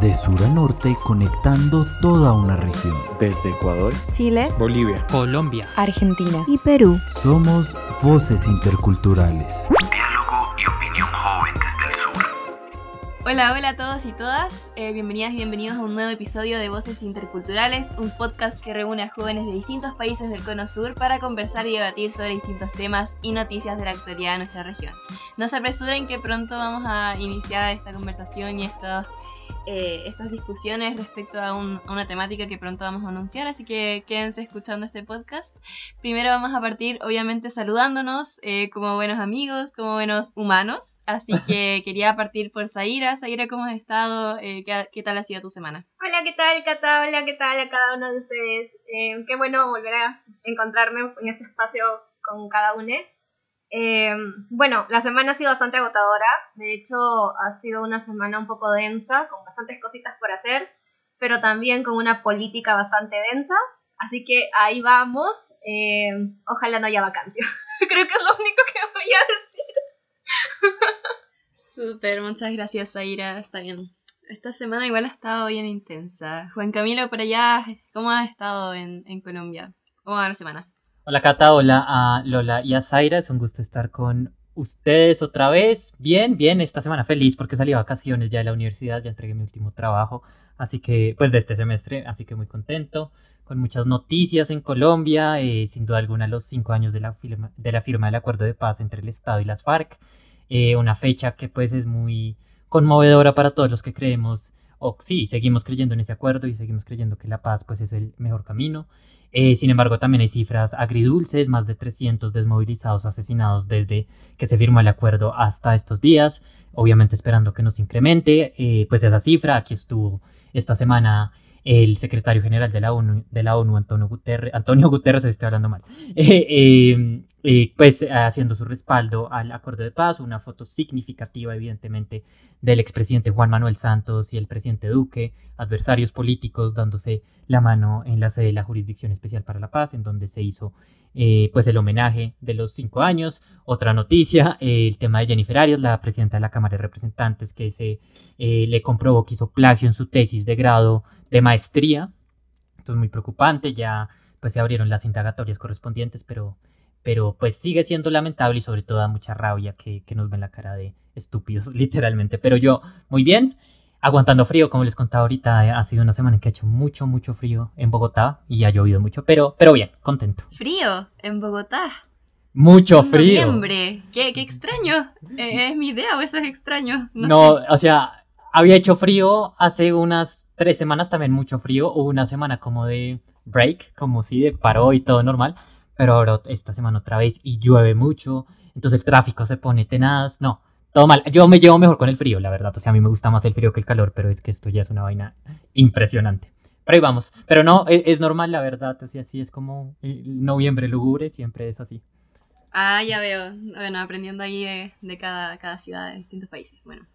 de sur a norte conectando toda una región. Desde Ecuador, Chile, Bolivia, Colombia, Argentina y Perú. Somos voces interculturales. Hola, hola a todos y todas. Eh, bienvenidas y bienvenidos a un nuevo episodio de Voces Interculturales, un podcast que reúne a jóvenes de distintos países del Cono Sur para conversar y debatir sobre distintos temas y noticias de la actualidad de nuestra región. No se apresuren que pronto vamos a iniciar esta conversación y estos eh, estas discusiones respecto a, un, a, una temática que pronto vamos a anunciar, así que quédense escuchando este podcast. Primero vamos a partir, obviamente, saludándonos eh, como buenos amigos, como buenos humanos, así que quería partir por Zaira. Zaira, ¿cómo has estado? Eh, ¿qué, ¿qué, tal ha sido tu semana? Hola, ¿qué tal, Cata? Hola, ¿qué tal a cada uno de ustedes? Eh, qué bueno volver a encontrarme en este espacio con cada uno. Eh, bueno, la semana ha sido bastante agotadora, de hecho ha sido una semana un poco densa, con bastantes cositas por hacer, pero también con una política bastante densa, así que ahí vamos, eh, ojalá no haya vacancia, creo que es lo único que voy a decir. Súper, muchas gracias Aira, está bien. Esta semana igual ha estado bien intensa. Juan Camilo, por allá, ¿cómo has estado en, en Colombia? ¿Cómo va la semana? Hola Cata, hola a Lola y a Zaira, es un gusto estar con ustedes otra vez. Bien, bien, esta semana feliz porque salí de vacaciones ya de la universidad, ya entregué mi último trabajo, así que, pues de este semestre, así que muy contento, con muchas noticias en Colombia, eh, sin duda alguna los cinco años de la, firma, del acuerdo de paz entre el Estado y las FARC, eh, una fecha que pues es muy conmovedora para todos los que creemos, o sí, seguimos creyendo en ese acuerdo y seguimos creyendo que la paz pues es el mejor camino. Eh, sin embargo, también hay cifras agridulces, más de 300 desmovilizados asesinados desde que se firmó el acuerdo hasta estos días, obviamente esperando que nos incremente, eh, pues esa cifra, aquí estuvo esta semana el secretario general de la ONU, Antonio Guterres, Antonio Guterres, estoy hablando mal, eh, eh, pues haciendo su respaldo al acuerdo de paz, una foto significativa evidentemente del expresidente Juan Manuel Santos y el presidente Duque, adversarios políticos dándose la mano en la sede de la Jurisdicción Especial para la Paz, en donde se hizo eh, pues el homenaje de los cinco años. Otra noticia, eh, el tema de Jennifer Arias, la presidenta de la Cámara de Representantes, que se eh, le comprobó que hizo plagio en su tesis de grado de maestría. Esto es muy preocupante, ya pues se abrieron las indagatorias correspondientes, pero, pero pues sigue siendo lamentable y sobre todo da mucha rabia que, que nos ven la cara de estúpidos, literalmente. Pero yo, muy bien, aguantando frío, como les contaba ahorita, ha sido una semana en que ha hecho mucho, mucho frío en Bogotá y ha llovido mucho, pero, pero bien, contento. ¿Frío en Bogotá? Mucho frío. Noviembre, qué, qué extraño. ¿Es mi idea o eso es extraño? No, no o sea, había hecho frío hace unas tres semanas también mucho frío, hubo una semana como de break, como si de paró y todo normal, pero ahora esta semana otra vez y llueve mucho, entonces el tráfico se pone tenaz, no, todo mal. Yo me llevo mejor con el frío, la verdad. O sea, a mí me gusta más el frío que el calor, pero es que esto ya es una vaina impresionante. Pero ahí vamos. Pero no, es, es normal, la verdad. O sea, así es como noviembre lúgubre, siempre es así. Ah, ya veo. Bueno, aprendiendo ahí de, de cada, cada ciudad de distintos países. Bueno,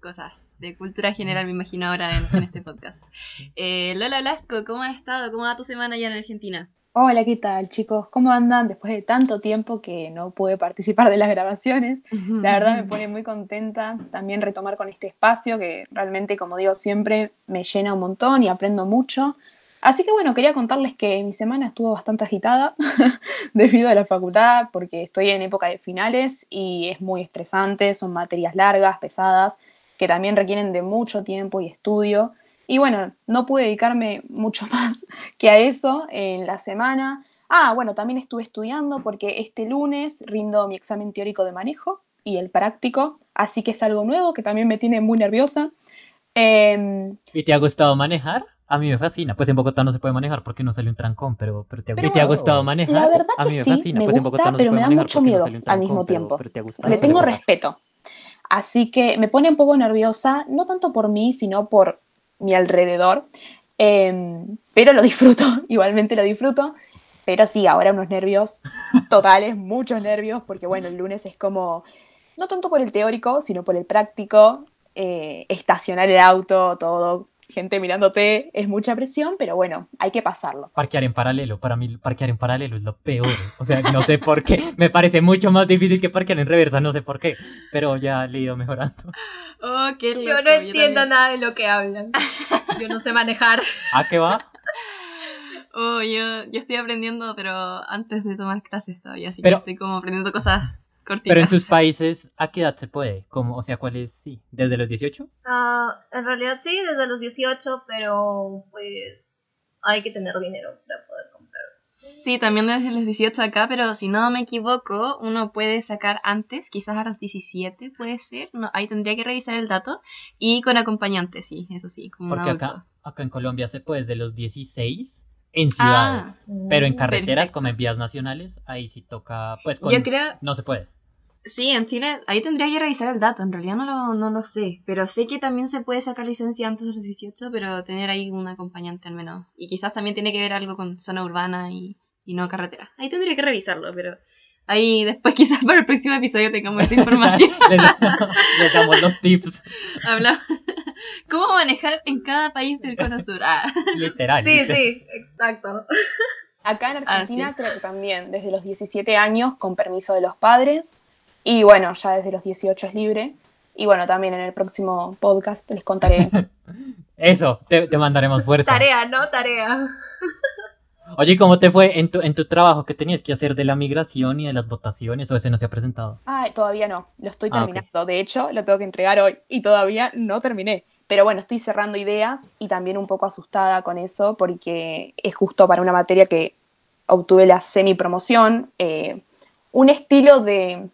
cosas de cultura general, me imagino ahora en, en este podcast. Eh, Lola Blasco, ¿cómo has estado? ¿Cómo va tu semana allá en Argentina? Hola, ¿qué tal chicos? ¿Cómo andan después de tanto tiempo que no pude participar de las grabaciones? La verdad me pone muy contenta también retomar con este espacio que realmente, como digo siempre, me llena un montón y aprendo mucho. Así que bueno, quería contarles que mi semana estuvo bastante agitada debido a la facultad porque estoy en época de finales y es muy estresante, son materias largas, pesadas, que también requieren de mucho tiempo y estudio. Y bueno, no pude dedicarme mucho más que a eso en la semana. Ah, bueno, también estuve estudiando porque este lunes rindo mi examen teórico de manejo y el práctico, así que es algo nuevo que también me tiene muy nerviosa. Eh, ¿Y te ha gustado manejar? A mí me fascina. Pues en Bogotá no se puede manejar porque no sale un trancón, pero, pero te, pero ¿Y te ha gustado manejar? La verdad a mí que me sí, fascina. me pues en gusta, Bogotá no pero se me da mucho no miedo al mismo tiempo. pero te ha gustado. Le tengo respeto. Así que me pone un poco nerviosa, no tanto por mí, sino por mi alrededor. Eh, pero lo disfruto, igualmente lo disfruto. Pero sí, ahora unos nervios totales, muchos nervios, porque bueno, el lunes es como, no tanto por el teórico, sino por el práctico, eh, estacionar el auto, todo, gente mirándote es mucha presión, pero bueno, hay que pasarlo. Parquear en paralelo, para mí parquear en paralelo es lo peor. O sea, no sé por qué. Me parece mucho más difícil que parquear en reversa, no sé por qué. Pero ya le he ido mejorando. Oh, qué loco. Yo no entiendo nada de lo que hablan. Yo no sé manejar. ¿A qué va? Oh, yo, yo estoy aprendiendo, pero antes de tomar clases todavía, así Pero- que estoy como aprendiendo cosas cortitas. Pero en tus países, ¿a qué edad se puede? Como, o sea, ¿cuál es? Sí, ¿desde los 18? Ah, en realidad sí, desde los 18, pero pues hay que tener dinero para poder comprar. Sí, también desde los 18 acá, pero si no me equivoco, uno puede sacar antes, quizás a los 17 puede ser, no, ahí tendría que revisar el dato, y con acompañante, sí, eso sí, como un Porque acá, acá en Colombia se puede desde los 16 en Ah, ciudades. pero en Mm, carreteras, perfecto. como en vías nacionales, ahí sí toca, pues con... Yo creo, No se puede. Sí, en Chile, ahí tendría que revisar el dato, en realidad no lo, no lo sé, pero sé que también se puede sacar licencia antes de los 18, pero tener ahí un acompañante al menos, y quizás también tiene que ver algo con zona urbana y, y no carretera. Ahí tendría que revisarlo, pero ahí después quizás para el próximo episodio tengamos esa información. les damos los tips, Habla cómo manejar en cada país del cono sur. Ah, literal. Sí, sí, exacto. Acá en Argentina creo que también desde los 17 años con permiso de los padres y bueno, ya desde los 18 es libre. Y bueno, también en el próximo podcast les contaré. Eso, te, te mandaremos fuerza. Tarea, ¿no? Tarea. Oye, ¿cómo te fue en tu, en tu trabajo que tenías que hacer de la migración y de las votaciones o ese no se ha presentado? Ah, todavía no, lo estoy Ah, terminando. De hecho, lo tengo que entregar hoy y todavía no terminé. Pero bueno, estoy cerrando ideas y también un poco asustada con eso porque es justo para una materia que obtuve la semi-promoción, eh, un estilo de,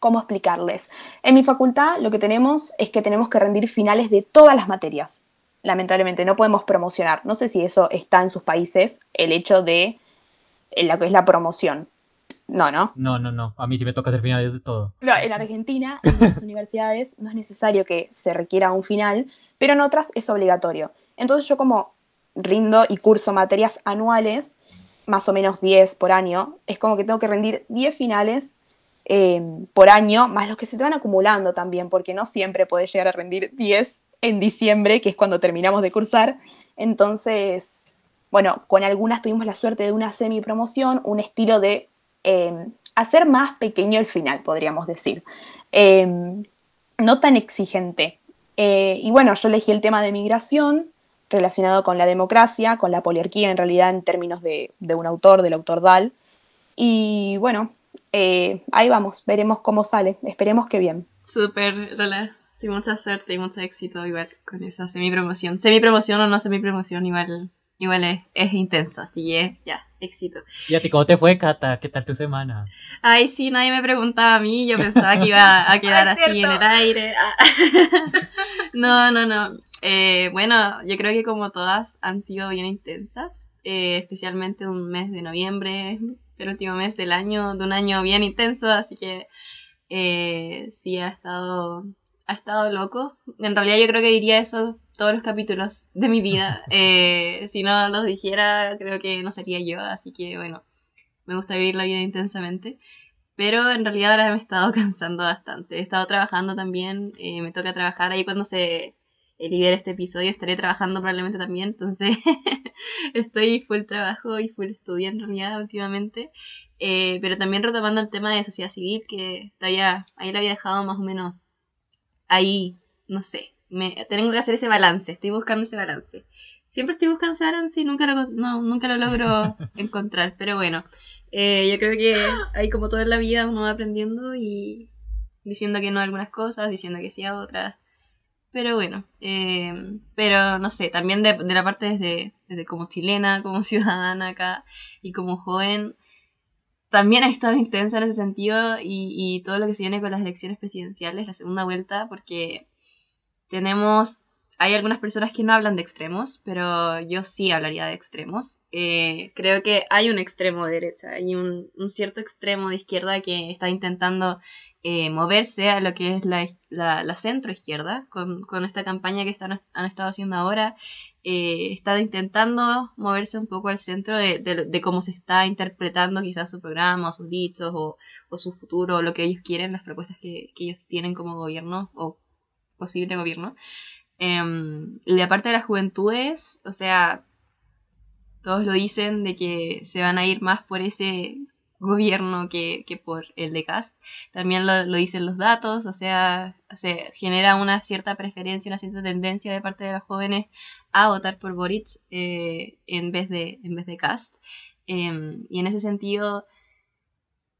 ¿cómo explicarles? En mi facultad lo que tenemos es que tenemos que rendir finales de todas las materias. Lamentablemente no podemos promocionar. No sé si eso está en sus países, el hecho de eh, lo que es la promoción. No, ¿no? No, no, no. A mí sí me toca hacer finales de todo. No, en Argentina, en las universidades, no es necesario que se requiera un final, pero en otras es obligatorio. Entonces yo como rindo y curso materias anuales, más o menos 10 por año, es como que tengo que rendir 10 finales eh, por año, más los que se te van acumulando también, porque no siempre puedes llegar a rendir 10 en diciembre, que es cuando terminamos de cursar. Entonces, bueno, con algunas tuvimos la suerte de una semi-promoción, un estilo de eh, hacer más pequeño el final, podríamos decir. Eh, no tan exigente. Eh, y bueno, yo elegí el tema de migración relacionado con la democracia, con la poliarquía en realidad en términos de, de un autor, del autor Dahl. Y bueno, eh, ahí vamos, veremos cómo sale, esperemos que bien. súper, Lola. Sí, mucha suerte y mucho éxito igual con esa semi-promoción. Semi-promoción o no semi-promoción igual, igual es, es intenso, así que ya, éxito. ¿Y a ti cómo te fue, Cata? ¿Qué tal tu semana? Ay, sí, nadie me preguntaba a mí, yo pensaba que iba a quedar así en el aire. Ah. no, no, no. Eh, bueno, yo creo que como todas han sido bien intensas, eh, especialmente un mes de noviembre, el último mes del año, de un año bien intenso, así que eh, sí ha estado, ha estado loco. En realidad yo creo que diría eso todos los capítulos de mi vida. Eh, si no los dijera, creo que no sería yo, así que bueno, me gusta vivir la vida intensamente. Pero en realidad ahora me he estado cansando bastante. He estado trabajando también, eh, me toca trabajar ahí cuando se libere este episodio, estaré trabajando probablemente también, entonces estoy full trabajo y full estudio en realidad últimamente. Eh, pero también retomando el tema de sociedad civil, que todavía ahí lo había dejado más o menos ahí, no sé, me, tengo que hacer ese balance, estoy buscando ese balance. Siempre estoy buscando ese balance y nunca lo, no, nunca lo logro encontrar, pero bueno, eh, yo creo que ahí como todo en la vida uno va aprendiendo y diciendo que no a algunas cosas, diciendo que sí a otras. Pero bueno, eh, pero no sé, también de, de la parte desde, desde como chilena, como ciudadana acá y como joven, también ha estado intensa en ese sentido y, y todo lo que se viene con las elecciones presidenciales, la segunda vuelta, porque tenemos, hay algunas personas que no hablan de extremos, pero yo sí hablaría de extremos. Eh, creo que hay un extremo de derecha, hay un, un cierto extremo de izquierda que está intentando eh, moverse a lo que es la, la, la centro izquierda, con, con, esta campaña que están, han estado haciendo ahora, eh, está intentando moverse un poco al centro de, de, de, cómo se está interpretando quizás su programa, sus dichos, o, o, su futuro, o lo que ellos quieren, las propuestas que, que ellos tienen como gobierno, o posible gobierno. Em, y de parte de las juventudes, o sea, todos lo dicen de que se van a ir más por ese gobierno que, que por el de Cast. También lo, lo, dicen los datos, o sea, se genera una cierta preferencia, una cierta tendencia de parte de los jóvenes a votar por Boric eh, en, vez de, en vez de Cast. Eh, y en ese sentido,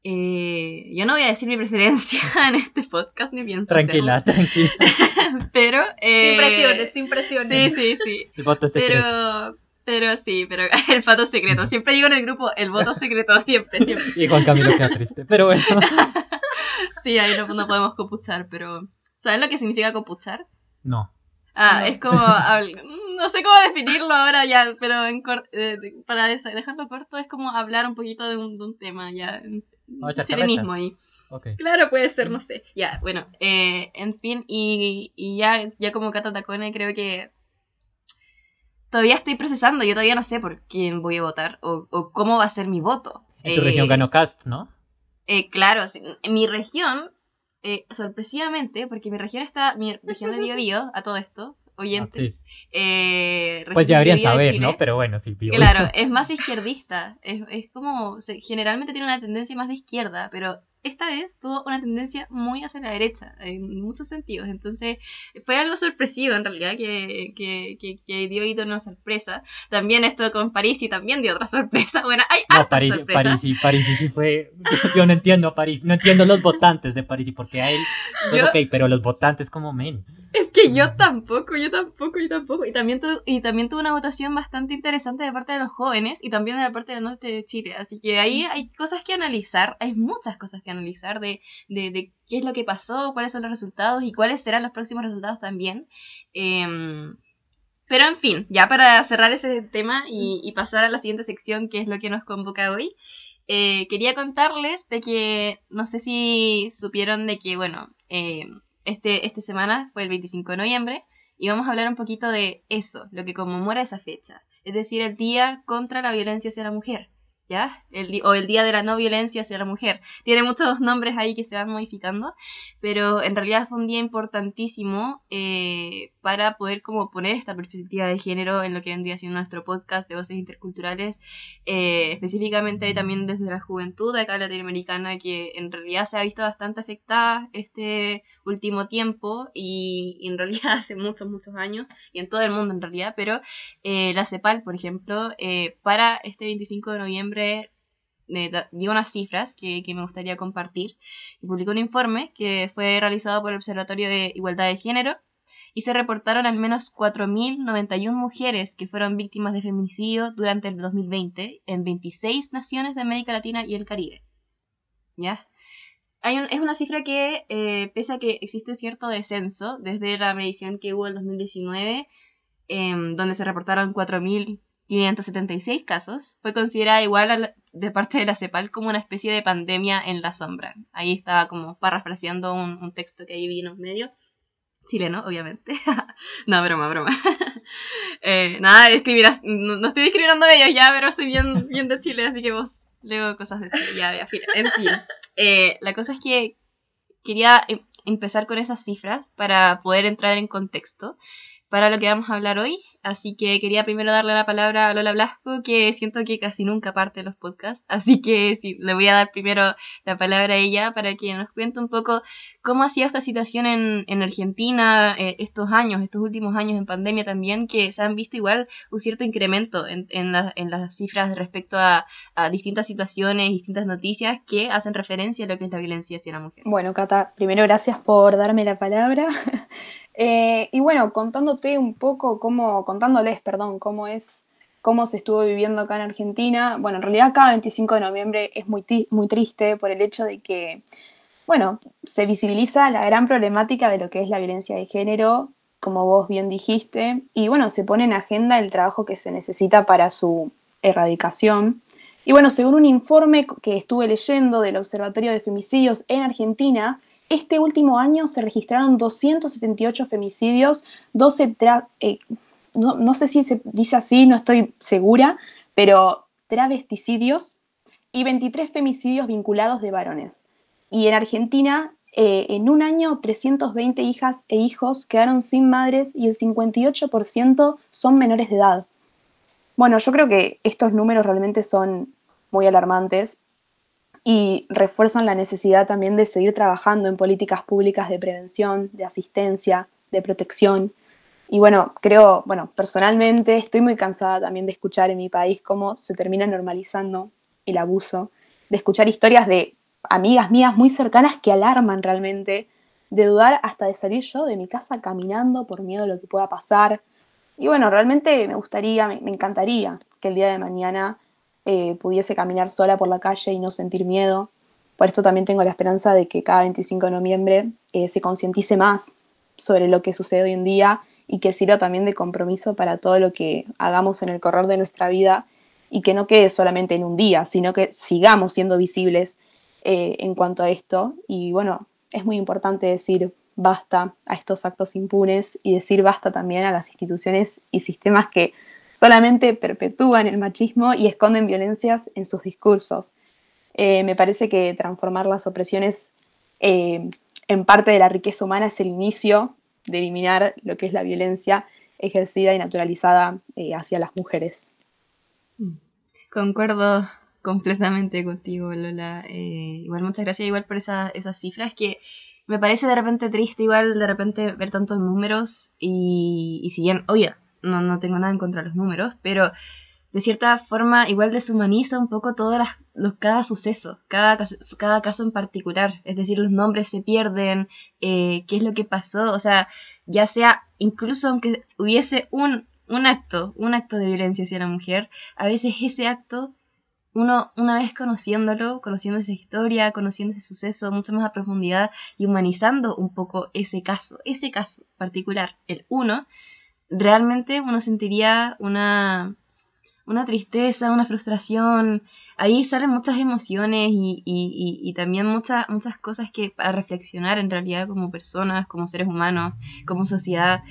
eh, yo no voy a decir mi preferencia en este podcast, ni pienso Tranquila, hacerlo. tranquila. Pero... Sin presiones, sin presiones. Sí, sí, sí. El voto secreto. Pero, pero sí, pero el voto secreto. Siempre digo en el grupo el voto secreto, siempre, siempre. Y Juan Camilo queda triste, pero bueno. Sí, ahí no, no podemos copuchar, pero... ¿Saben lo que significa copuchar? No. Ah, No. es como... No sé cómo definirlo ahora ya, pero en cor- eh, para dejarlo corto es como hablar un poquito de un, de un tema, ya. Vamos a echar Chilenismo ahí. Ok. Claro, puede ser, no sé. Ya, bueno, eh, en fin, y, y ya, ya como Cata Tacone creo que todavía estoy procesando, yo todavía no sé por quién voy a votar o, o cómo va a ser mi voto. En tu Eh, región ganó Cast, ¿no? eh, claro, sí, en mi región, eh, sorpresivamente, porque mi región está, mi región de Biobío, a todo esto, oyentes, eh, Pues ya deberían de saber, Chile, ¿no? Pero bueno, sí. Bio- Claro, es más izquierdista. Es, es como. se- generalmente tiene una tendencia más de izquierda, pero esta vez tuvo una tendencia muy hacia la derecha, en muchos sentidos. Entonces, fue algo sorpresivo en realidad, que, que, que, que dio hito una sorpresa. También esto con París y también dio otra sorpresa. Bueno, hay No, hartas París, sorpresas. París, sí, París sí, sí fue. Yo no entiendo a París. No entiendo los votantes de París y porque a él. Pues Yo- ok, pero los votantes como men. Es que yo tampoco, yo tampoco, yo tampoco. Y también, tu- y también tuve una votación bastante interesante de parte de los jóvenes y también de la parte del norte de Chile. Así que ahí hay cosas que analizar, hay muchas cosas que analizar de, qué es lo que pasó, cuáles son los resultados y cuáles serán los próximos resultados también. Em, pero en fin, ya para cerrar ese tema y, y pasar a la siguiente sección, que es lo que nos convoca hoy, eh, quería contarles de que, no sé si supieron de que, bueno, eh, este, esta semana fue el 25 de noviembre y vamos a hablar un poquito de eso, lo que conmemora esa fecha, es decir, el Día contra la Violencia hacia la Mujer. ¿Ya? El, o el Día de la No Violencia hacia la Mujer. Tiene muchos nombres ahí que se van modificando, pero en realidad fue un día importantísimo eh, para poder como poner esta perspectiva de género en lo que vendría siendo nuestro podcast de voces interculturales, eh, específicamente también desde la juventud acá latinoamericana, que en realidad se ha visto bastante afectada este último tiempo y, y en realidad hace muchos, muchos años, y en todo el mundo en realidad, pero eh, la CEPAL, por ejemplo, eh, para este 25 de noviembre eh, da- dio unas cifras que, me gustaría compartir y publicó un informe que fue realizado por el Observatorio de Igualdad de Género y se reportaron al menos 4.091 mujeres que fueron víctimas de feminicidio durante el 2020 en 26 naciones de América Latina y el Caribe. ¿Ya? Hay es una cifra que, eh, pese a que existe cierto descenso desde la medición que hubo en 2019, em, donde se reportaron 4.576 casos, fue considerada igual la- de parte de la CEPAL como una especie de pandemia en la sombra. Ahí estaba como parafraseando un, un texto que ahí vi en los medios. Chileno, obviamente. no, broma, broma. Eh, nada no, no estoy discriminando a ellos ya, pero soy bien, bien de Chile, así que vos leo cosas de Chile. Ya, ya. En fin. Eh, la cosa es que quería em- empezar con esas cifras para poder entrar en contexto para lo que vamos a hablar hoy. Así que quería primero darle la palabra a Lola Blasco, que siento que casi nunca parte los podcasts. Así que sí, le voy a dar primero la palabra a ella para que nos cuente un poco cómo ha sido esta situación en, en Argentina eh, estos años, estos últimos años en pandemia también, que se han visto igual un cierto incremento en las cifras respecto a, a distintas situaciones, distintas noticias que hacen referencia a lo que es la violencia hacia la mujer. Bueno, Cata, primero gracias por darme la palabra. Eh, y bueno, contándote un poco cómo, contándoles, perdón, cómo es, cómo se estuvo viviendo acá en Argentina. Bueno, en realidad cada 25 de noviembre es muy, muy triste por el hecho de que, bueno, se visibiliza la gran problemática de lo que es la violencia de género, como vos bien dijiste, y bueno, se pone en agenda el trabajo que se necesita para su erradicación. Y bueno, según un informe que estuve leyendo del Observatorio de Femicidios en Argentina, este último año se registraron 278 femicidios, 12 tra- eh, no, no sé si se dice así, no estoy segura, pero travesticidios y 23 femicidios vinculados de varones. Y en Argentina eh, en un año 320 hijas e hijos quedaron sin madres y el 58% son menores de edad. Bueno, yo creo que estos números realmente son muy alarmantes y refuerzan la necesidad también de seguir trabajando en políticas públicas de prevención, de asistencia, de protección. Y bueno, creo, bueno, personalmente estoy muy cansada también de escuchar en mi país cómo se termina normalizando el abuso, de escuchar historias de amigas mías muy cercanas que alarman realmente, de dudar hasta de salir yo de mi casa caminando por miedo a lo que pueda pasar. Y bueno, realmente me gustaría, me, encantaría que el día de mañana eh, pudiese caminar sola por la calle y no sentir miedo. Por esto también tengo la esperanza de que cada 25 de noviembre eh, se concientice más sobre lo que sucede hoy en día y que sirva también de compromiso para todo lo que hagamos en el correr de nuestra vida y que no quede solamente en un día, sino que sigamos siendo visibles eh, en cuanto a esto. Y bueno, es muy importante decir basta a estos actos impunes y decir basta también a las instituciones y sistemas que solamente perpetúan el machismo y esconden violencias en sus discursos. Eh, me parece que transformar las opresiones eh, en parte de la riqueza humana es el inicio de eliminar lo que es la violencia ejercida y naturalizada hacia las mujeres. Concuerdo completamente contigo, Lola. Eh, igual muchas gracias igual por esas cifras que me parece de repente triste igual de repente ver tantos números y, y si bien, oye, no, no tengo nada en contra de los números, pero de cierta forma igual deshumaniza un poco todo las, los, cada suceso, cada, cada caso en particular. Es decir, los nombres se pierden, eh, qué es lo que pasó, o sea, ya sea, incluso aunque hubiese un, un acto, un acto de violencia hacia la mujer, a veces ese acto uno, una vez conociéndolo, conociendo esa historia, conociendo ese suceso mucho más a profundidad y humanizando un poco ese caso, ese caso particular, el uno, realmente uno sentiría una, una tristeza, una frustración. Ahí salen muchas emociones y, y, también muchas, muchas cosas que para reflexionar en realidad como personas, como seres humanos, como sociedad.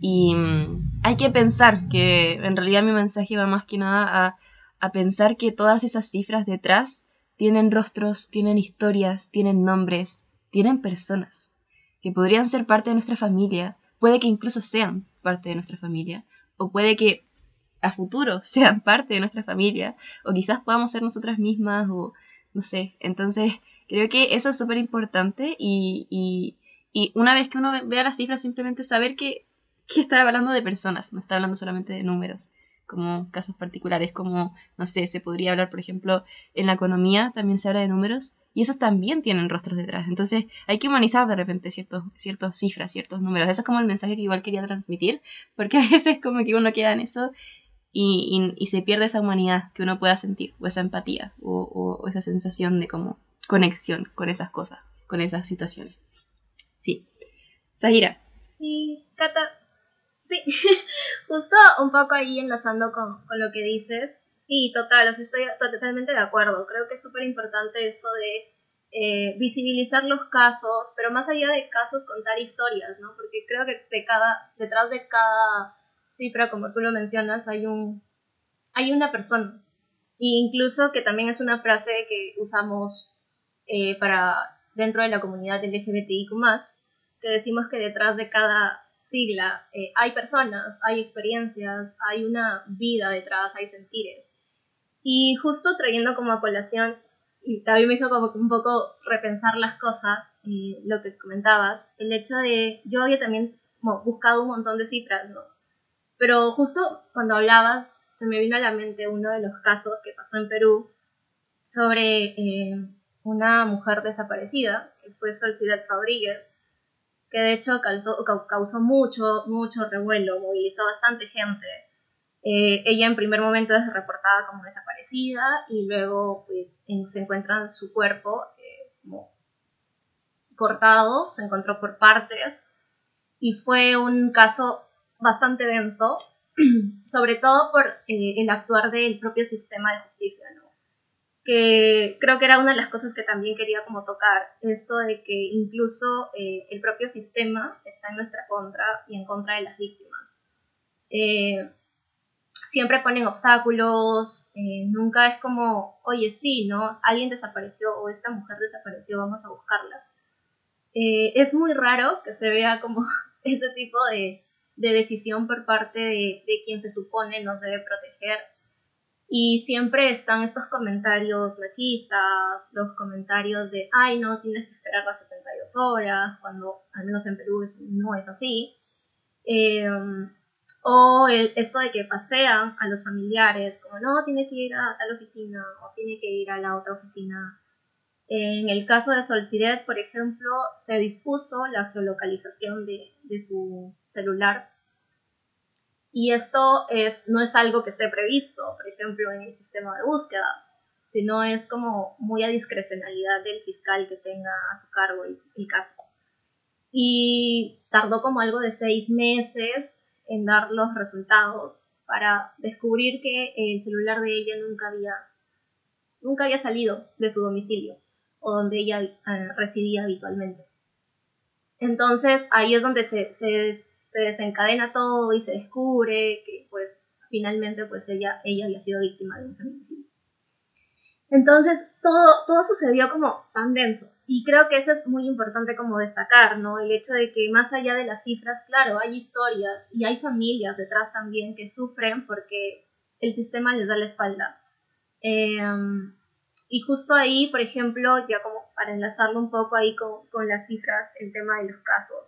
Y mm, hay que pensar que en realidad mi mensaje va más que nada a a pensar que todas esas cifras detrás tienen rostros, tienen historias, tienen nombres, tienen personas, que podrían ser parte de nuestra familia, puede que incluso sean parte de nuestra familia, o puede que a futuro sean parte de nuestra familia, o quizás podamos ser nosotras mismas, o no sé. Entonces, creo que eso es súper importante y, y, y, una vez que uno vea las cifras, simplemente saber que, que está hablando de personas, no está hablando solamente de números como casos particulares, como, no sé, se podría hablar, por ejemplo, en la economía también se habla de números y esos también tienen rostros detrás. Entonces hay que humanizar de repente ciertos, ciertas cifras, ciertos números. Eso es como el mensaje que igual quería transmitir, porque a veces como que uno queda en eso y, y, se pierde esa humanidad que uno pueda sentir, o esa empatía, o, o esa sensación de como conexión con esas cosas, con esas situaciones. Sí. Sahira. Sí, Cata, Sí, justo un poco ahí enlazando con, con lo que dices. Sí, total, estoy totalmente de acuerdo. Creo que es súper importante esto de eh, visibilizar los casos, pero más allá de casos, contar historias, ¿no? Porque creo que de cada, detrás de cada cifra, como tú lo mencionas, hay, un, hay una persona. E incluso que también es una frase que usamos eh, para dentro de la comunidad LGBTIQ+, que decimos que detrás de cada sigla, eh, hay personas, hay experiencias, hay una vida detrás, hay sentires. Y justo trayendo como a colación, y también me hizo como un poco repensar las cosas, y lo que comentabas, el hecho de, yo había también buscado un montón de cifras, ¿no? Pero justo cuando hablabas, se me vino a la mente uno de los casos que pasó en Perú sobre eh, una mujer desaparecida, que fue Solcidad Rodríguez, que de hecho causó, causó mucho, mucho revuelo, movilizó bastante gente. Eh, ella en primer momento es reportada como desaparecida y luego pues se encuentra su cuerpo eh, como cortado, se encontró por partes y fue un caso bastante denso, sobre todo por eh, el actuar del propio sistema de justicia, ¿no? que creo que era una de las cosas que también quería como tocar, esto de que incluso eh, el propio sistema está en nuestra contra y en contra de las víctimas. Eh, siempre ponen obstáculos, eh, nunca es como, oye, sí, ¿no? Alguien desapareció o esta mujer desapareció, vamos a buscarla. eh, es muy raro que se vea como ese tipo de, de decisión por parte de, de, quien se supone nos debe proteger. Y siempre están estos comentarios machistas, los comentarios de, ay, no, tienes que esperar las 72 horas, cuando al menos en Perú no es así. Eh, o esto de que pasean a los familiares, como no, tiene que ir a tal oficina o tiene que ir a la otra oficina. En el caso de Solcidet, por ejemplo, se dispuso la geolocalización de, de su celular. Y esto es, no es algo que esté previsto, por ejemplo, en el sistema de búsquedas, sino es como muy a discrecionalidad del fiscal que tenga a su cargo el, el caso. Y tardó como algo de seis meses en dar los resultados para descubrir que el celular de ella nunca había, nunca había salido de su domicilio o donde ella eh, residía habitualmente. Entonces ahí es donde se, se, desencadena todo y se descubre que pues finalmente pues ella, ella había sido víctima de un feminicidio. Entonces todo, todo sucedió como tan denso y creo que eso es muy importante como destacar, ¿no? El hecho de que más allá de las cifras, claro, hay historias y hay familias detrás también que sufren porque el sistema les da la espalda. Em, y justo ahí, por ejemplo, ya como para enlazarlo un poco ahí con, con las cifras, el tema de los casos.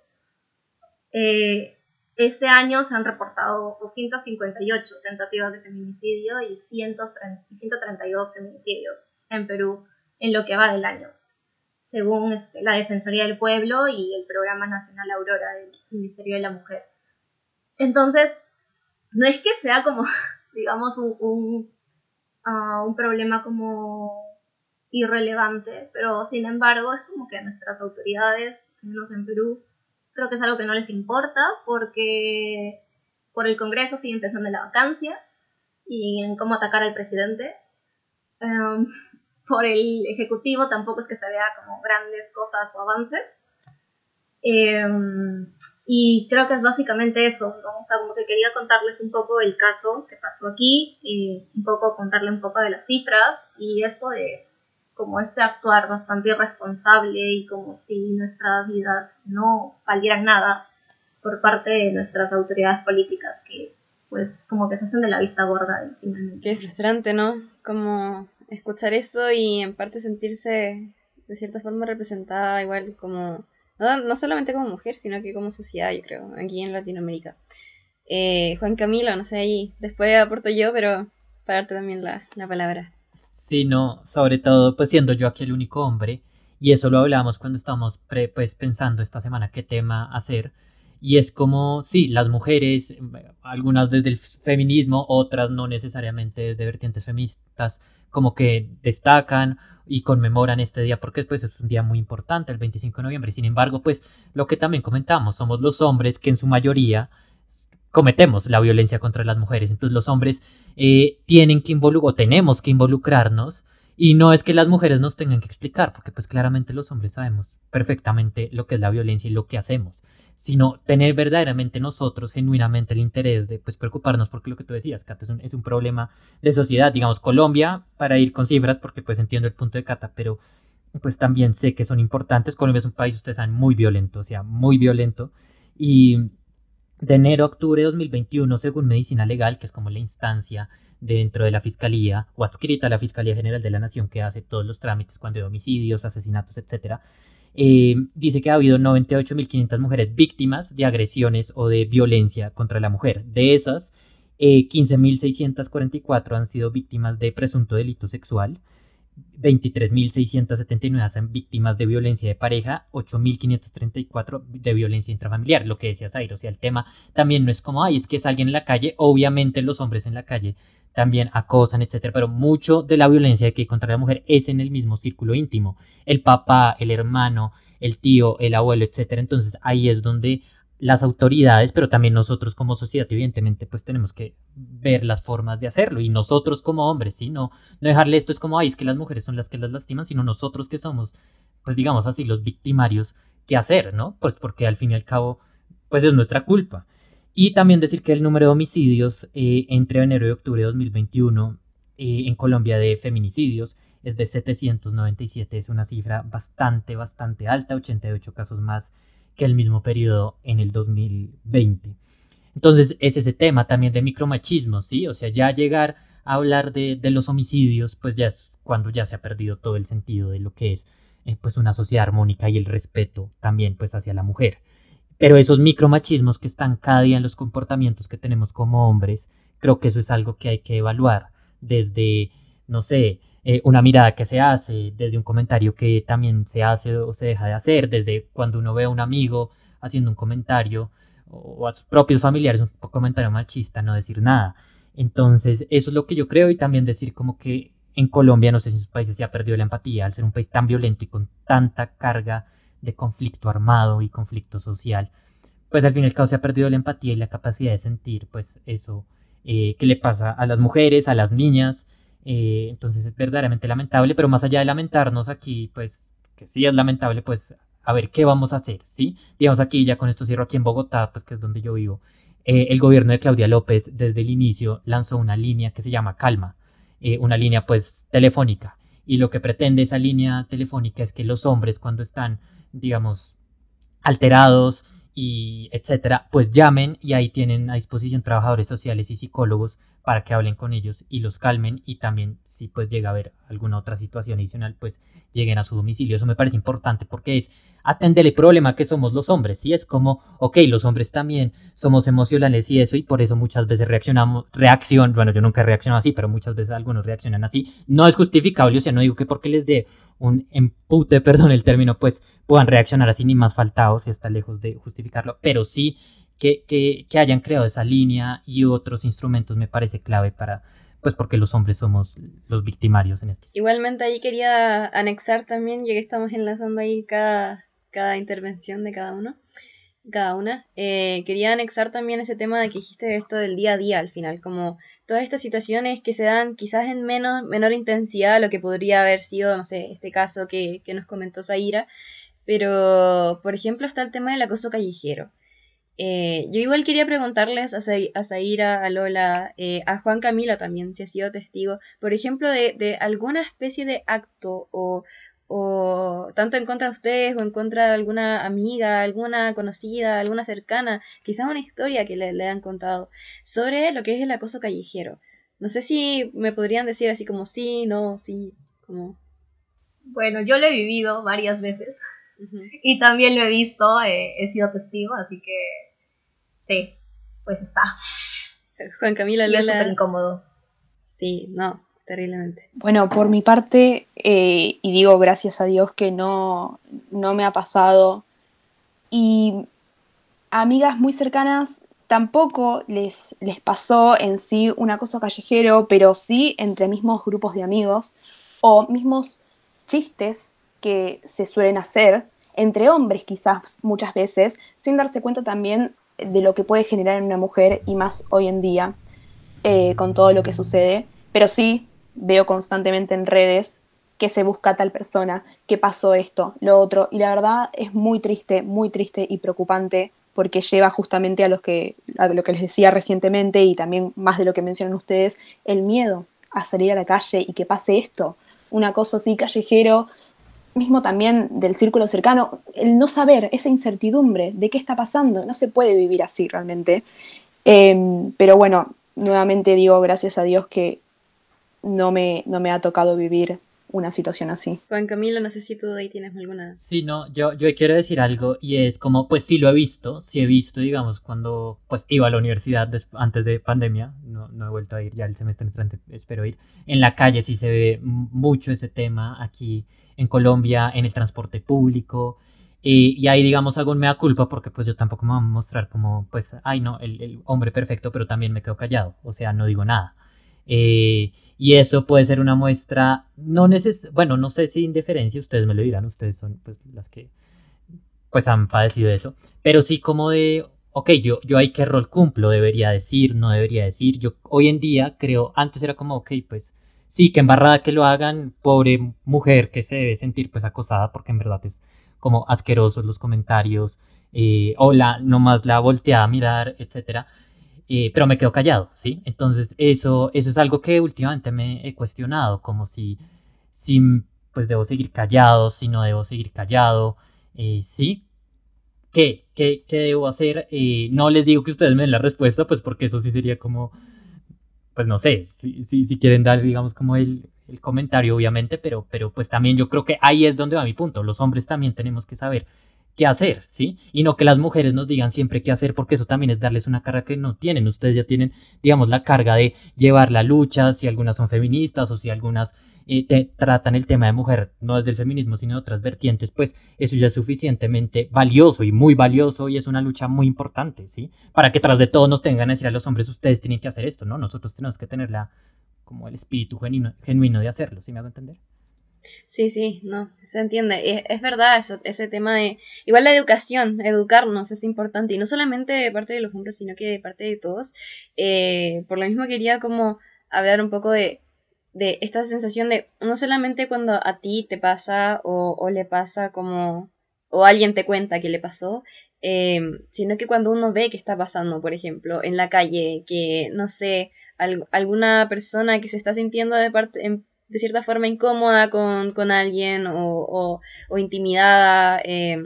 Eh, este año se han reportado 258 tentativas de feminicidio y 132 feminicidios en Perú en lo que va del año según este, la Defensoría del Pueblo y el Programa Nacional Aurora del Ministerio de la Mujer. Entonces, no es que sea como, digamos, ah, un problema como irrelevante, pero sin embargo es como que nuestras autoridades, al menos en Perú, creo que es algo que no les importa porque por el Congreso sigue empezando la vacancia y en cómo atacar al presidente. Em, por el Ejecutivo tampoco es que se vea como grandes cosas o avances. Em, y creo que es básicamente eso, O sea, como que quería contarles un poco el caso que pasó aquí, y un poco contarle un poco de las cifras y esto de como este actuar bastante irresponsable y como si nuestras vidas no valieran nada por parte de nuestras autoridades políticas que pues como que se hacen de la vista gorda finalmente. Qué frustrante, ¿no? Como escuchar eso y en parte sentirse de cierta forma representada igual como, no, solamente como mujer, sino que como sociedad, yo creo, aquí en Latinoamérica. Eh, Juan Camilo, no sé, ahí después aporto yo, pero para darte también la, la palabra. Sí, no, sobre todo pues siendo yo aquí el único hombre, y eso lo hablábamos cuando estábamos pues pensando esta semana qué tema hacer, y es como, sí, las mujeres, algunas desde el feminismo, otras no necesariamente desde vertientes feministas, como que destacan y conmemoran este día porque pues es un día muy importante, el 25 de noviembre. Sin embargo, pues lo que también comentamos, somos los hombres que en su mayoría cometemos la violencia contra las mujeres. Entonces los hombres eh, tienen que tenemos que involucrarnos y no es que las mujeres nos tengan que explicar, porque pues claramente los hombres sabemos perfectamente lo que es la violencia y lo que hacemos sino tener verdaderamente nosotros genuinamente el interés de pues preocuparnos porque lo que tú decías, Cata, es un, es un problema de sociedad, digamos Colombia, para ir con cifras, porque pues entiendo el punto de Cata, pero pues también sé que son importantes, Colombia es un país, ustedes saben, muy violento, o sea, muy violento, y de enero a octubre de 2021, según Medicina Legal, que es como la instancia dentro de la Fiscalía o adscrita a la Fiscalía General de la Nación que hace todos los trámites cuando hay homicidios, asesinatos, etcétera, eh, dice que ha habido 98.500 mujeres víctimas de agresiones o de violencia contra la mujer. De esas, 15.644 eh, han sido víctimas de presunto delito sexual, 23.679 son víctimas de violencia de pareja, 8.534 de violencia intrafamiliar, lo que decía Zairo. O sea, el tema también no es como, ay, es que es alguien en la calle, obviamente los hombres en la calle también acosan, etcétera, pero mucho de la violencia que hay contra la mujer es en el mismo círculo íntimo, el papá, el hermano, el tío, el abuelo, etcétera. Entonces ahí es donde las autoridades, pero también nosotros como sociedad, evidentemente, pues tenemos que ver las formas de hacerlo. Y nosotros como hombres, ¿sí? No, no dejarle esto es como, ay, es que las mujeres son las que las lastiman, sino nosotros que somos, pues digamos así, los victimarios, ¿qué hacer, no? Pues porque al fin y al cabo, pues es nuestra culpa. Y también decir que el número de homicidios eh, entre enero y octubre de 2021 eh, en Colombia de feminicidios es de 797, es una cifra bastante, bastante alta, 88 casos más que el mismo periodo en el 2020. Entonces es ese tema también de micromachismo, ¿sí? O sea, ya llegar a hablar de, los homicidios, pues ya es cuando ya se ha perdido todo el sentido de lo que es eh, pues una sociedad armónica y el respeto también pues hacia la mujer. Pero esos micromachismos que están cada día en los comportamientos que tenemos como hombres, creo que eso es algo que hay que evaluar desde, no sé, eh, una mirada que se hace, desde un comentario que también se hace o se deja de hacer, desde cuando uno ve a un amigo haciendo un comentario o a sus propios familiares un comentario machista, no decir nada. Entonces, eso es lo que yo creo y también decir como que en Colombia, no sé si en sus países se ha perdido la empatía al ser un país tan violento y con tanta carga de conflicto armado y conflicto social, pues al fin y al cabo se ha perdido la empatía y la capacidad de sentir pues eso eh, que le pasa a las mujeres, a las niñas. Eh, entonces es verdaderamente lamentable, pero más allá de lamentarnos aquí, pues que sí es lamentable, pues a ver qué vamos a hacer, ¿sí? Digamos aquí, ya con esto cierro aquí en Bogotá, pues que es donde yo vivo. Eh, el gobierno de Claudia López desde el inicio lanzó una línea que se llama Calma, una línea pues telefónica. Y lo que pretende esa línea telefónica es que los hombres cuando están, digamos, alterados, y etcétera, pues llamen y ahí tienen a disposición trabajadores sociales y psicólogos para que hablen con ellos y los calmen y también si pues llega a haber alguna otra situación adicional pues lleguen a su domicilio. Eso me parece importante porque es atender el problema que somos los hombres y es como, ok, los hombres también somos emocionales y eso y por eso muchas veces reaccionamos, reacción, bueno yo nunca he reaccionado así, pero muchas veces algunos reaccionan así. No es justificable, o sea, no digo que porque les dé un empute, perdón el término, pues puedan reaccionar así ni más faltados, y está lejos de justificarlo, pero sí que, hayan creado esa línea y otros instrumentos me parece clave para, pues porque los hombres somos los victimarios en esto. Igualmente ahí quería anexar también, ya que estamos enlazando ahí cada, cada intervención de cada uno, cada una, eh, quería anexar también ese tema de que dijiste esto del día a día al final, como todas estas situaciones que se dan quizás en menos, menor intensidad a lo que podría haber sido, no sé, este caso que, que nos comentó Zaira, pero por ejemplo está el tema del acoso callejero. Eh, yo igual quería preguntarles a, a Zaira, a Lola, eh, a Juan Camilo también, si ha sido testigo, por ejemplo, de, alguna especie de acto o, tanto en contra de ustedes o en contra de alguna amiga, alguna conocida, alguna cercana, quizás una historia que le, le han contado sobre lo que es el acoso callejero. No sé si me podrían decir así como sí, no, sí, como... Bueno, yo lo he vivido varias veces. Y también lo he visto, eh, he sido testigo, así que sí, pues está. Juan Camilo, y es súper incómodo. Sí, no, terriblemente. Bueno, por mi parte, eh, y digo gracias a Dios que no, no me ha pasado, y amigas muy cercanas tampoco les, les pasó en sí un acoso callejero, pero sí entre mismos grupos de amigos o mismos chistes que se suelen hacer entre hombres quizás muchas veces, sin darse cuenta también de lo que puede generar en una mujer y más hoy en día eh, con todo lo que sucede. Pero sí veo constantemente en redes que se busca tal persona, que pasó esto, lo otro, y la verdad es muy triste, muy triste y preocupante porque lleva justamente a, los que, a lo que les decía recientemente y también más de lo que mencionan ustedes, el miedo a salir a la calle y que pase esto, un acoso así callejero mismo también del círculo cercano, el no saber, esa incertidumbre de qué está pasando, no se puede vivir así realmente. Em, pero bueno, nuevamente digo gracias a Dios que no me, no me ha tocado vivir una situación así. Juan Camilo, no sé si tú ahí tienes alguna... Sí, no, yo, yo quiero decir algo y es como, pues sí lo he visto, sí he visto, digamos, cuando pues iba a la universidad antes de pandemia, no, no he vuelto a ir, ya el semestre entrante espero ir, en la calle sí se ve mucho ese tema aquí en Colombia, en el transporte público. y ahí, digamos, hago un mea culpa porque pues yo tampoco me voy a mostrar como, pues, ay, no, el, hombre perfecto, pero también me quedo callado, o sea, no digo nada. Eh, y eso puede ser una muestra, no neces bueno, no sé si indiferencia, ustedes me lo dirán, ustedes son pues las que pues han padecido eso, pero sí como de, ok, yo, yo ahí qué rol cumplo, debería decir, no debería decir, yo hoy en día creo, antes era como, ok, pues sí, que embarrada que lo hagan, pobre mujer que se debe sentir pues acosada porque en verdad es como asquerosos los comentarios, eh, o la, nomás la voltea a mirar, etcétera. Eh, pero me quedo callado, ¿sí? Entonces eso, eso es algo que últimamente me he cuestionado, como si, si pues debo seguir callado, si no debo seguir callado, eh, ¿sí? ¿Qué? ¿Qué, qué debo hacer? Eh, no les digo que ustedes me den la respuesta, pues porque eso sí sería como, pues no sé, si, si, si quieren dar, digamos, como el, el comentario, obviamente, pero, pero pues también yo creo que ahí es donde va mi punto. Los hombres también tenemos que saber qué hacer, ¿sí? Y no que las mujeres nos digan siempre qué hacer, porque eso también es darles una carga que no tienen. Ustedes ya tienen, digamos, la carga de llevar la lucha, si algunas son feministas o si algunas te, tratan el tema de mujer, no desde el feminismo, sino de otras vertientes, pues eso ya es suficientemente valioso y muy valioso y es una lucha muy importante, ¿sí? Para que tras de todo nos tengan a decir a los hombres, ustedes tienen que hacer esto, ¿no? Nosotros tenemos que tener la, como el espíritu genuino, genuino de hacerlo, ¿sí me hago entender? Sí, sí, no, se entiende. Es, es, verdad eso, ese tema de... Igual la educación, educarnos es importante. Y no solamente de parte de los hombres, sino que de parte de todos. Eh, por lo mismo quería como hablar un poco de, de esta sensación de no solamente cuando a ti te pasa o, le pasa como... o alguien te cuenta que le pasó, eh, sino que cuando uno ve que está pasando, por ejemplo, en la calle, que, no sé, al, alguna persona que se está sintiendo de parte... De cierta forma incómoda con, con alguien o, o, intimidada, eh,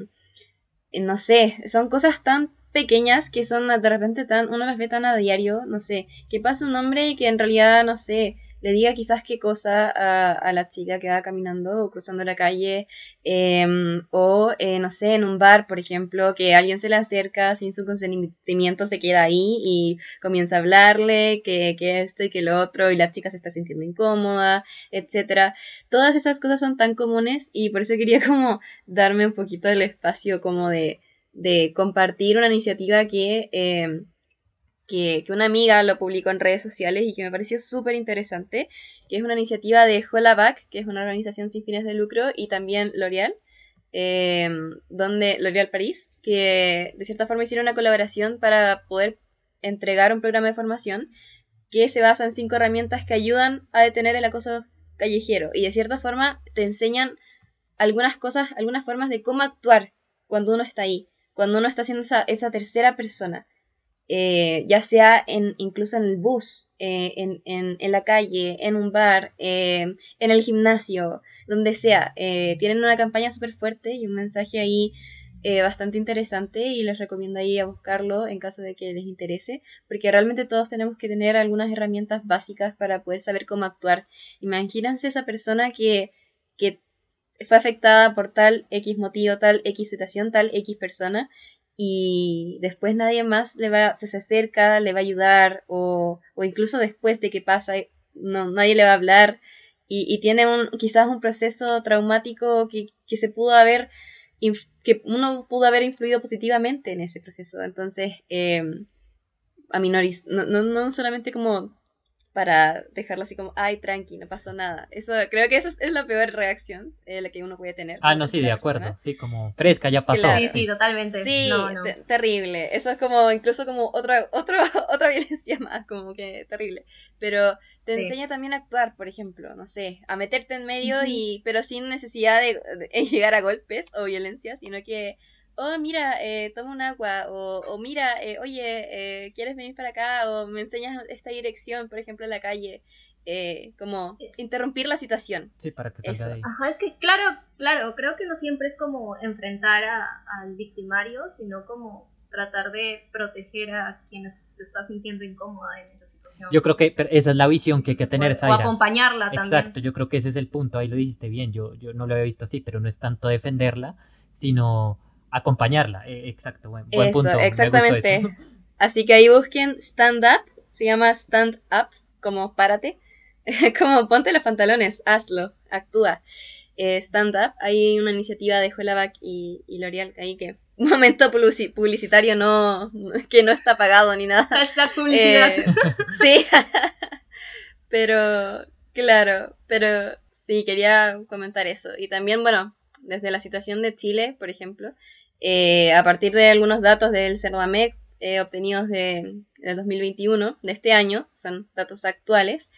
no sé, son cosas tan pequeñas que son de repente tan, uno las ve tan a diario, no sé, que pasa un hombre y que en realidad, no sé, le diga quizás qué cosa a, a, la chica que va caminando o cruzando la calle, eh, o eh, no sé, en un bar, por ejemplo, que alguien se le acerca sin su consentimiento, se queda ahí y comienza a hablarle que, que esto y que lo otro, y la chica se está sintiendo incómoda, etcétera. Todas esas cosas son tan comunes y por eso quería como darme un poquito del espacio como de, de compartir una iniciativa que eh, que, una amiga lo publicó en redes sociales y que me pareció súper interesante, que es una iniciativa de Holaback, que es una organización sin fines de lucro, y también L'Oreal, eh, donde L'Oreal París, que de cierta forma hicieron una colaboración para poder entregar un programa de formación que se basa en cinco herramientas que ayudan a detener el acoso callejero. Y de cierta forma te enseñan algunas cosas, algunas formas de cómo actuar cuando uno está ahí, cuando uno está esa, esa tercera persona eh, ya sea en, incluso en el bus, eh, en, en, en, la calle, en un bar, eh, en el gimnasio, donde sea. Eh, tienen una campaña súper fuerte y un mensaje ahí bastante interesante y les recomiendo ahí a buscarlo en caso de que les interese, porque realmente todos tenemos que tener algunas herramientas básicas para poder saber cómo actuar. Imagínense esa persona que, que fue afectada por tal X motivo, tal X situación, tal X persona, y después nadie más le va, se, se acerca, le va a ayudar o, o incluso después de que pasa, no, nadie le va a hablar y, y tiene un, quizás un proceso traumático que, que se pudo haber, que uno pudo haber influido positivamente en ese proceso. Entonces, eh, a minoris, no, no, no solamente como para dejarlo así como, ay, tranqui, no pasó nada. Eso, creo que esa es, es la peor reacción eh, la que uno puede tener. Ah, no, sí, de acuerdo. Persona. Sí, como fresca, ya pasó. Claro. Sí, sí, totalmente. Sí, no, no. Te terrible. Eso es como, incluso como otra, otro, otra violencia más, como que terrible. Pero te sí. enseña también a actuar, por ejemplo, no sé, a meterte en medio uh -huh. y, pero sin necesidad de, de llegar a golpes o violencia, sino que oh, mira, eh, toma un agua, o, o mira, eh, oye, eh, ¿quieres venir para acá? O me enseñas esta dirección, por ejemplo, en la calle. Eh, como interrumpir la situación. Sí, para que salga Eso. de ahí. Ajá, es que claro, claro, creo que no siempre es como enfrentar a, al victimario, sino como tratar de proteger a quienes se está sintiendo incómoda en esa situación. Yo creo que esa es la visión que hay que tener, o, Zaira. O acompañarla también. Exacto, yo creo que ese es el punto, ahí lo dijiste bien, yo, yo no lo había visto así, pero no es tanto defenderla, sino acompañarla. Eh, exacto, buen, buen eso, punto. Exactamente. Eso. Así que ahí busquen Stand Up, se llama Stand Up, como párate, como ponte los pantalones, hazlo, actúa. Eh, stand Up, hay una iniciativa de Holaback y, y L'Oreal ahí que momento publicitario no que no está pagado ni nada. Hashtag publicidad. Eh, sí, pero claro, pero sí, quería comentar eso. Y también, bueno, desde la situación de Chile, por ejemplo, eh, a partir de algunos datos del CERNAMEC eh, obtenidos de, de, 2021, de este año, son datos actuales,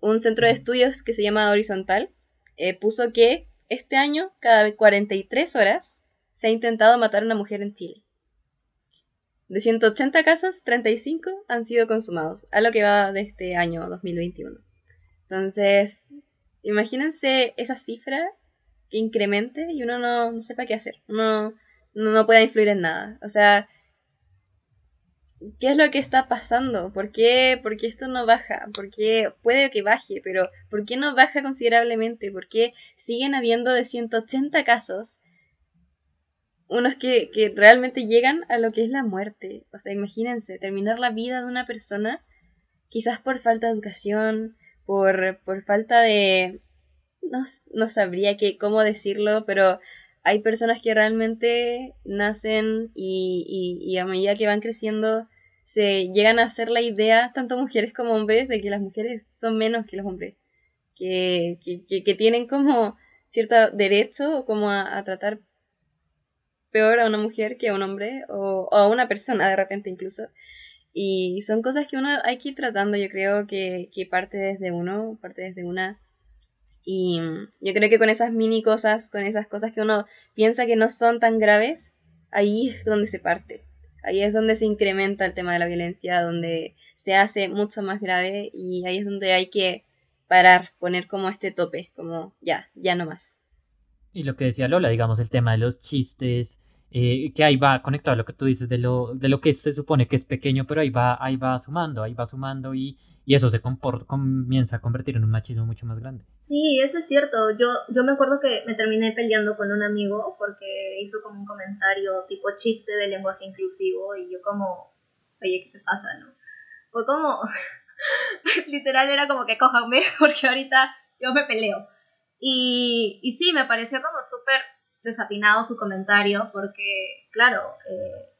un centro de estudios que se llama Horizontal eh, puso que este año, cada 43 horas, se ha intentado matar a una mujer en Chile. De 180 casos, 35 han sido consumados, a lo que va de este año 2021. Entonces, Imagínense esa cifra que incremente y uno no, sepa qué hacer. Uno no, no pueda influir en nada. O sea, ¿qué es lo que está pasando? ¿Por qué, ¿Por qué esto no baja? ¿Por qué puede que baje? Pero ¿por qué no baja considerablemente? ¿Por qué siguen habiendo de 180 casos unos que, que realmente llegan a lo que es la muerte? O sea, imagínense, terminar la vida de una persona quizás por falta de educación, por, por falta de... No, no sabría que, cómo decirlo, pero hay personas que realmente nacen y, y, a medida que van creciendo se llegan a hacer la idea, tanto mujeres como hombres, de que las mujeres son menos que los hombres. Que, que, que tienen como cierto derecho como a, tratar peor a una mujer que a un hombre o, a una persona de repente incluso. Y son cosas que uno hay que ir tratando, yo creo que, que parte desde uno, parte desde una y yo creo que con esas mini cosas, con esas cosas que uno piensa que no son tan graves, ahí es donde se parte. Ahí es donde se incrementa el tema de la violencia, donde se hace mucho más grave y ahí es donde hay que parar, poner como este tope, como ya, ya no más. Y lo que decía Lola, digamos, el tema de los chistes, eh, que ahí va conectado a lo que tú dices de lo, de lo que se supone que es pequeño, pero ahí va, ahí va sumando, ahí va sumando y y eso se comienza a convertir en un machismo mucho más grande. Sí, eso es cierto. Yo, yo me acuerdo que me terminé peleando con un amigo porque hizo como un comentario tipo chiste de lenguaje inclusivo y yo como, oye, ¿qué te pasa, no? Fue como, literal era como que cójanme porque ahorita yo me peleo. Y, y sí, me pareció como súper desatinado su comentario porque, claro, eh,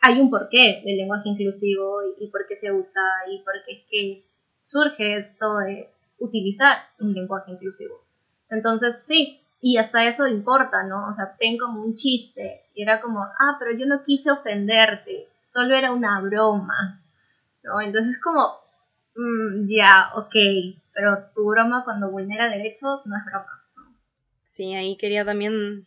hay un porqué del lenguaje inclusivo y, por qué se usa y por qué es que surge esto de utilizar un lenguaje inclusivo. Entonces, sí, y hasta eso importa, ¿no? O sea, ven como un chiste y era como, ah, pero yo no quise ofenderte, solo era una broma, ¿no? Entonces, como, mm, ya, ok, pero tu broma cuando vulnera derechos no es broma. Sí, ahí quería también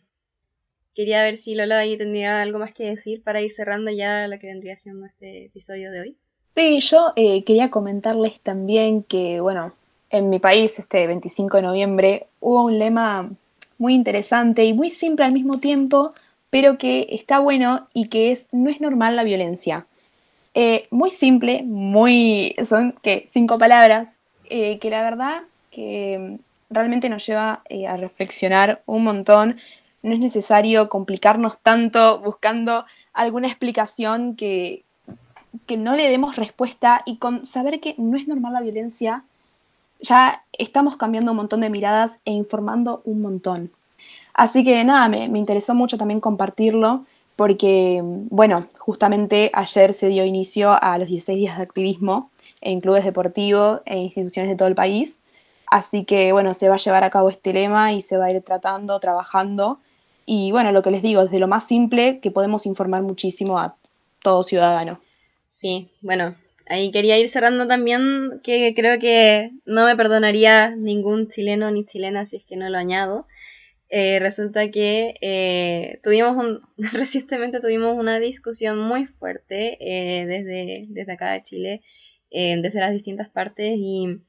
Quería ver si Lola ahí tendría algo más que decir para ir cerrando ya lo que vendría siendo este episodio de hoy. Sí, yo eh, quería comentarles también que, bueno, en mi país, este 25 de noviembre, hubo un lema muy interesante y muy simple al mismo tiempo, pero que está bueno y que es no es normal la violencia. Eh, muy simple, muy son que cinco palabras eh, que la verdad que realmente nos lleva a reflexionar un montón no es necesario complicarnos tanto buscando alguna explicación que, que no le demos respuesta y con saber que no es normal la violencia, ya estamos cambiando un montón de miradas e informando un montón. Así que nada, me, me interesó mucho también compartirlo porque, bueno, justamente ayer se dio inicio a los 16 días de activismo en clubes deportivos e instituciones de todo el país. Así que, bueno, se va a llevar a cabo este lema y se va a ir tratando, trabajando y bueno, lo que les digo, desde lo más simple que podemos informar muchísimo a todo ciudadano. Sí, bueno, ahí quería ir cerrando también que creo que no me perdonaría ningún chileno ni chilena si es que no lo añado. Eh, resulta que eh, tuvimos recientemente tuvimos una discusión muy fuerte eh, desde, desde acá de Chile, desde las distintas partes y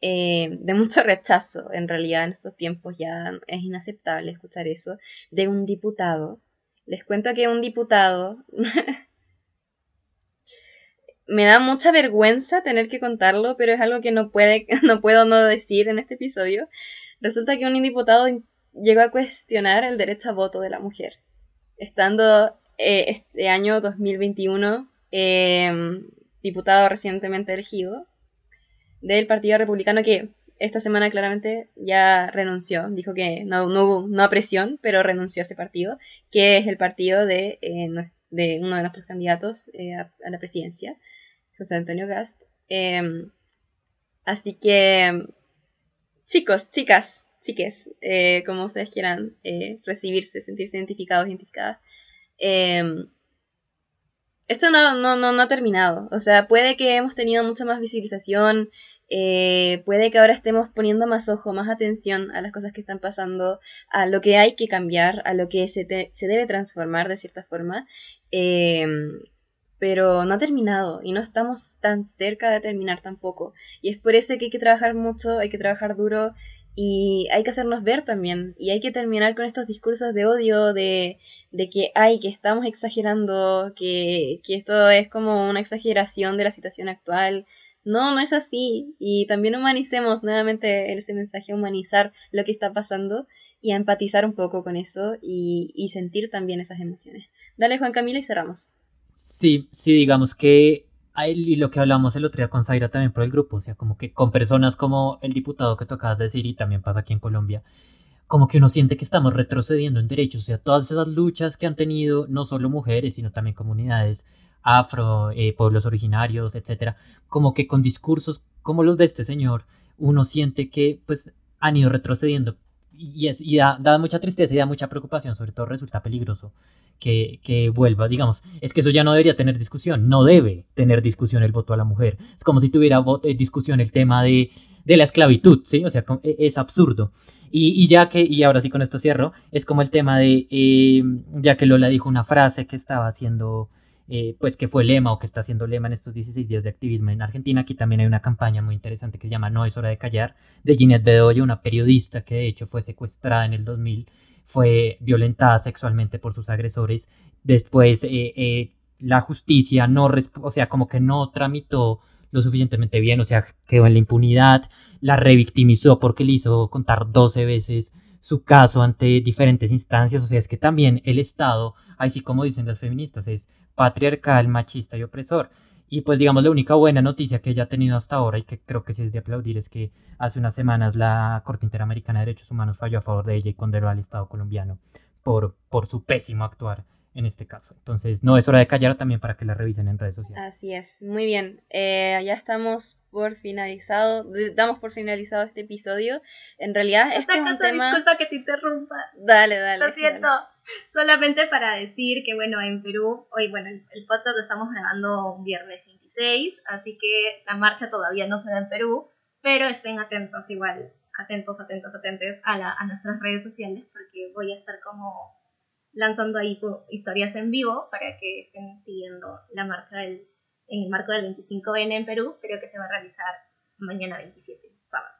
eh, de mucho rechazo, en realidad, en estos tiempos ya es inaceptable escuchar eso, de un diputado. Les cuento que un diputado... me da mucha vergüenza tener que contarlo, pero es algo que no, puede, no puedo no decir en este episodio. Resulta que un diputado llegó a cuestionar el derecho a voto de la mujer, estando eh, este año 2021 eh, diputado recientemente elegido del Partido Republicano que esta semana claramente ya renunció, dijo que no, no hubo no presión, pero renunció a ese partido, que es el partido de, eh, de uno de nuestros candidatos eh, a, la presidencia, José Antonio Gast. Em, así que, chicos, chicas, chiques, eh, como ustedes quieran recibirse, sentirse identificados, identificadas, em, esto no, no, no, no, ha terminado. O sea, puede que hemos tenido mucha más visibilización, eh, puede que ahora estemos poniendo más ojo, más atención a las cosas que están pasando, a lo que hay que cambiar, a lo que se, se debe transformar de cierta forma. Em, pero no ha terminado y no estamos tan cerca de terminar tampoco. Y es por eso que hay que trabajar mucho, hay que trabajar duro Y hay que hacernos ver también. Y hay que terminar con estos discursos de odio, de, de que, ay, que estamos exagerando, que, que esto es como una exageración de la situación actual. No, no es así. Y también humanicemos nuevamente ese mensaje, humanizar lo que está pasando y a empatizar un poco con eso y, y sentir también esas emociones. Dale, Juan Camila, y cerramos. Sí, sí, digamos que y lo que hablamos el otro día con Zaira también por el grupo, o sea, como que con personas como el diputado que tú acabas de decir y también pasa aquí en Colombia, como que uno siente que estamos retrocediendo en derechos, o sea, todas esas luchas que han tenido no solo mujeres, sino también comunidades afro, eh, pueblos originarios, etcétera, como que con discursos como los de este señor, uno siente que pues han ido retrocediendo y, es, y da, da mucha tristeza y da mucha preocupación, sobre todo resulta peligroso que, vuelva, digamos, es que eso ya no debería tener discusión, no debe tener discusión el voto a la mujer. Es como si tuviera eh, discusión el tema de, la esclavitud, ¿sí? O sea, e, es absurdo. Y, ya que, y ahora sí con esto cierro, es como el tema de, eh, ya que Lola dijo una frase que estaba haciendo, eh, pues que fue lema o que está haciendo lema en estos 16 días de activismo en Argentina, aquí también hay una campaña muy interesante que se llama No es hora de callar, de Ginette Bedoya, una periodista que de hecho fue secuestrada en el 2000 fue violentada sexualmente por sus agresores. Después eh, eh, la justicia no, o sea, como que no tramitó lo suficientemente bien, o sea, quedó en la impunidad, la revictimizó porque le hizo contar 12 veces su caso ante diferentes instancias, o sea, es que también el Estado, así como dicen las feministas, es patriarcal, machista y opresor. Y pues digamos la única buena noticia que ella ha tenido hasta ahora y que creo que sí es de aplaudir es que hace unas semanas la Corte Interamericana de Derechos Humanos falló a favor de ella y condenó al Estado colombiano por, por su pésimo actuar en este caso. Entonces, no es hora de callar también para que la revisen en redes sociales. Así es, muy bien. Eh, ya estamos por finalizado, damos por finalizado este episodio. En realidad, este es un tema... Disculpa que te interrumpa. Dale, dale. Lo siento. Solamente para decir que, bueno, en Perú, hoy, bueno, el, el podcast lo estamos grabando un viernes 26, así que la marcha todavía no se da en Perú, pero estén atentos igual, atentos, atentos, atentos a, la, a nuestras redes sociales, porque voy a estar como lanzando ahí historias en vivo para que estén siguiendo la marcha del, en el marco del 25N en Perú, creo que se va a realizar mañana 27, sábado.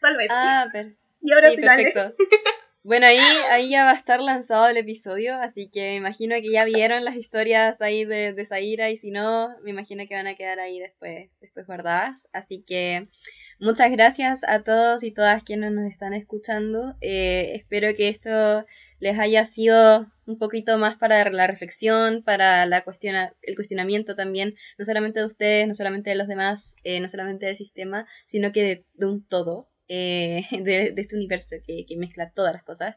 Salve. Ah, y ahora sí, perfecto. Bueno, ahí, ahí ya va a estar lanzado el episodio, así que me imagino que ya vieron las historias ahí de, de Zaira y si no, me imagino que van a quedar ahí después, después guardadas. Así que muchas gracias a todos y todas quienes nos están escuchando. Eh, espero que esto les haya sido un poquito más para la reflexión, para la cuestiona, el cuestionamiento también, no solamente de ustedes, no solamente de los demás, eh, no solamente del sistema, sino que de un todo. Eh, de, este universo que, mezcla todas las cosas.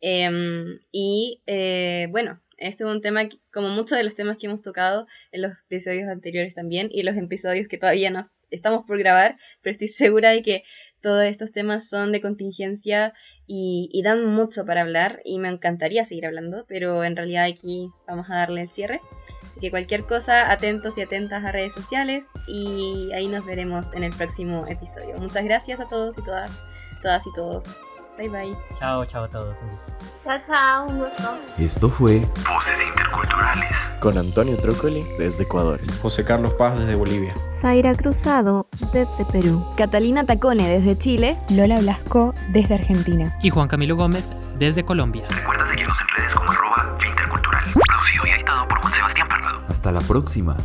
Em, y eh, bueno, este es un tema, como muchos de los temas que hemos tocado en los episodios anteriores también, y los episodios que todavía no estamos por grabar, pero estoy segura de que todos estos temas son de contingencia y, y, dan mucho para hablar y me encantaría seguir hablando, pero en realidad aquí vamos a darle el cierre. Así que cualquier cosa, atentos y atentas a redes sociales y ahí nos veremos en el próximo episodio. Muchas gracias a todos y todas, todas y todos. Bye bye. Chao, chao a todos. Chao, chao, un gusto. Esto fue Voces Interculturales. Con Antonio Trócoli desde Ecuador. José Carlos Paz desde Bolivia. Zaira Cruzado desde Perú. Catalina Tacone desde Chile. Lola Blasco desde Argentina. Y Juan Camilo Gómez desde Colombia. Recuerda seguirnos en redes como arroba intercultural. Producido y editado por Juan Sebastián Parrado. Hasta la próxima.